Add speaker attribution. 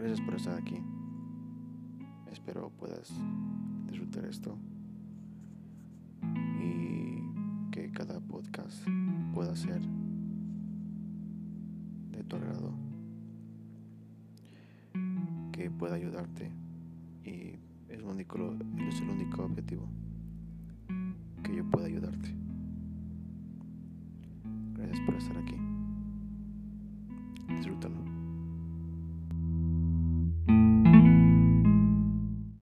Speaker 1: Gracias por estar aquí. Espero puedas disfrutar esto y que cada podcast pueda ser de tu agrado, que pueda ayudarte y es el único, es el único objetivo, que yo pueda ayudarte. Gracias por estar aquí. Disfrútalo.